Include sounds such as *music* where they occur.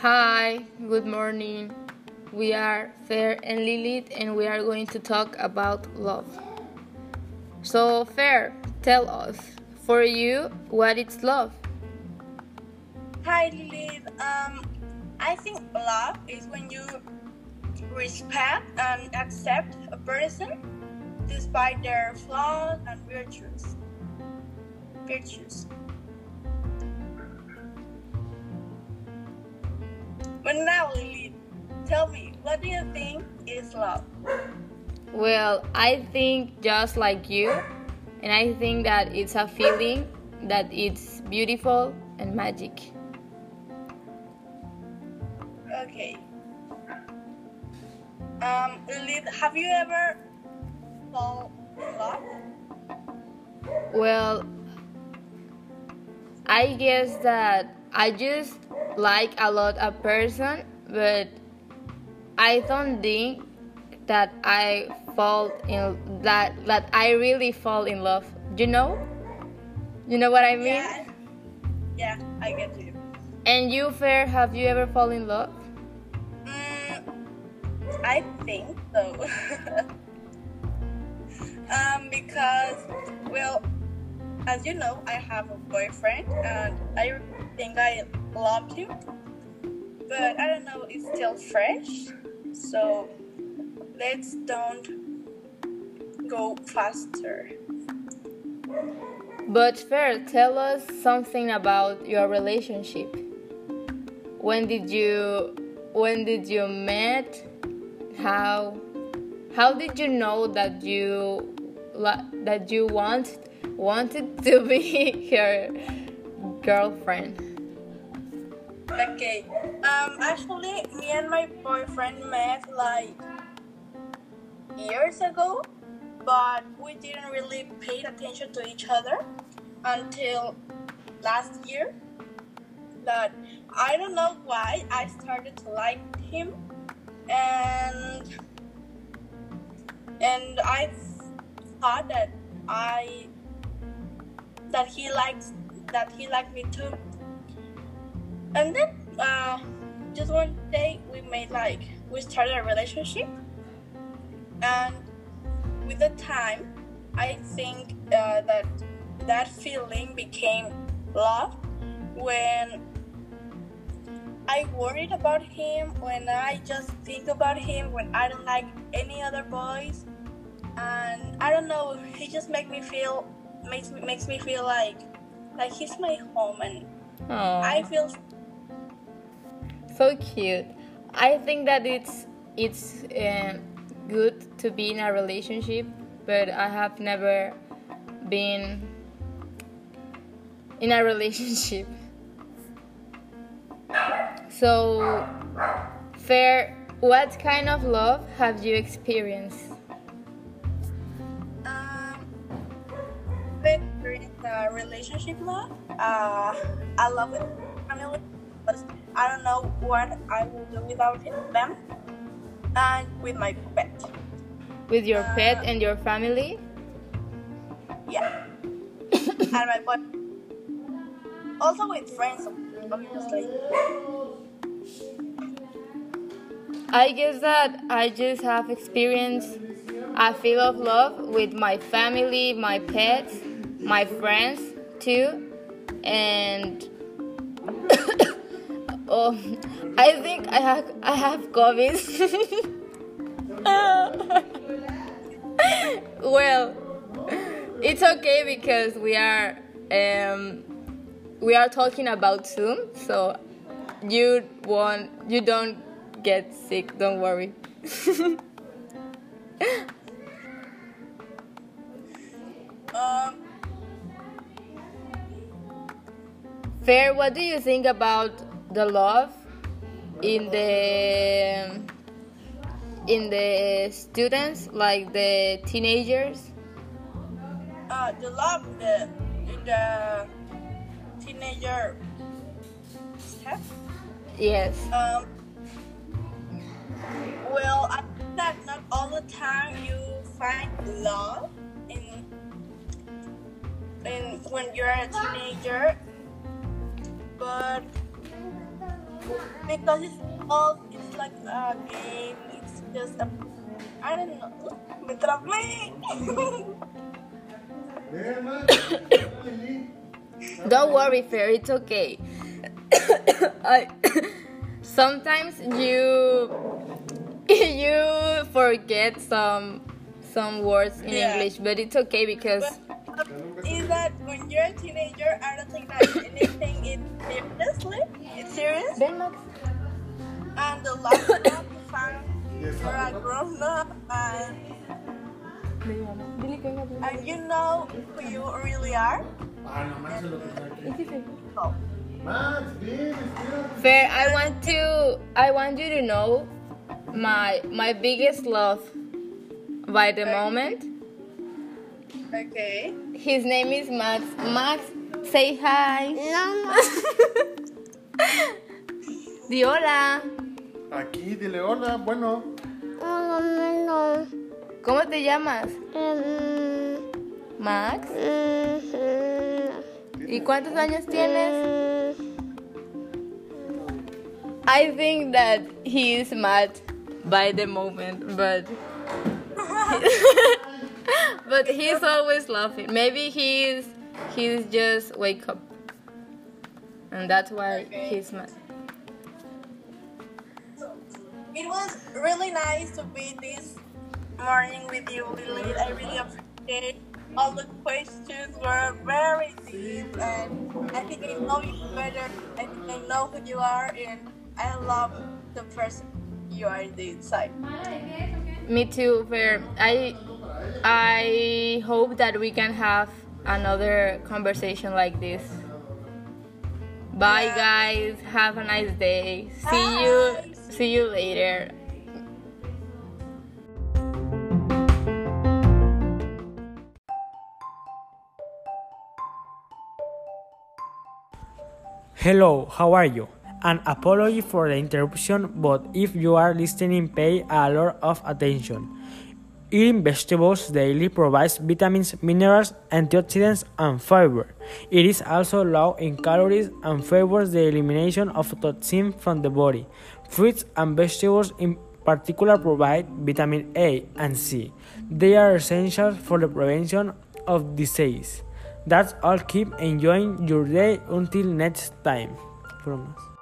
Hi, good morning. We are Fair and Lilith, and we are going to talk about love. So, Fair, tell us, for you, what is love? Hi, Lilith. Um, I think love is when you respect and accept a person despite their flaws and virtues. Virtues. But now, Lily, tell me, what do you think is love? Well, I think just like you, and I think that it's a feeling that it's beautiful and magic. Okay. Um, Lily, have you ever fall? Well, I guess that I just like a lot a person, but I don't think that I fall in that that I really fall in love. You know? You know what I mean? Yeah. Yeah, I get you. And you, Fair, have you ever fall in love? Mm, I think so. *laughs* um, because, well, as you know, I have a boyfriend and I think I love him. But I don't know, it's still fresh. So let's don't go faster. But Fair, tell us something about your relationship. When did you when did you met? How how did you know that you that you want wanted to be *laughs* her girlfriend? Okay. Um actually me and my boyfriend met like years ago, but we didn't really pay attention to each other until last year. But I don't know why I started to like him and and I thought that I that he likes that he liked me too. And then uh, just one day we made like we started a relationship, and with the time, I think uh, that that feeling became love when I worried about him, when I just think about him, when I don't like any other boys, and don't know, he just makes me feel makes me makes me feel like like he's my home, and Aww. I feel so cute. I think that it's it's um, good to be in a relationship, but I have never been in a relationship. So, Fair, what kind of love have you experienced? Relationship love. Uh, I love it family, but I don't know what I will do without them. And with my pet, With your Uh, pet and your family? yeah, *coughs* and my boy. Also with friends, obviously. I guess that I just have experienced a feel of love with my family, my pets, my friends too, and *coughs* oh, I think I have I have COVID. *laughs* well, it's okay because we are um, we are talking about Zoom, so you won't you don't get sick. Don't worry. *laughs* Fair, what do you think about the love in the in the students, like the teenagers? uh, the love the in the teenager stuff. Yes. Um, well, I think that not all the time you find love in in when you're a teenager, but because it's all it's like a game. It's just a I don't know. Me *coughs* trabé. Don't worry, Fair. It's okay. *coughs* I, *coughs* sometimes you you forget some some words in Yeah. English, but it's okay because But is that when you're a teenager, I don't think that anything is seriously. It's serious. Ven, And the last one you found, you're a grown up and, Dile que venga, dile. and you know who you really are. No, Max es lo que está aquí. Max, ven, espérate. Fair, I want to I want you to know my my biggest love by the moment. Okay. His name is Max. Max, say hi. *laughs* Di hola. Aquí, dile hola, bueno. ¿Cómo te llamas? Max. ¿Y cuántos años tienes? I think that he is mad by the moment, but *laughs* but he's always laughing. Maybe he's he's just wake up, and that's why he's mad. It was really nice to be this morning with you, Lily. I really appreciate all the questions were very deep and I think I know you better. I think I know who you are and I love the person you are inside. Me too, Fair. I I hope that we can have another conversation like this. Bye Yeah. guys. Have a nice day. See you see you later. Hello, how are you? An apology for the interruption, but if you are listening, pay a lot of attention. Eating vegetables daily provides vitamins, minerals, antioxidants, and fiber. It is also low in calories and favors the elimination of toxins from the body. Fruits and vegetables in particular provide vitamin A and C. They are essential for the prevention of disease. That's all. Keep enjoying your day until next time. From us.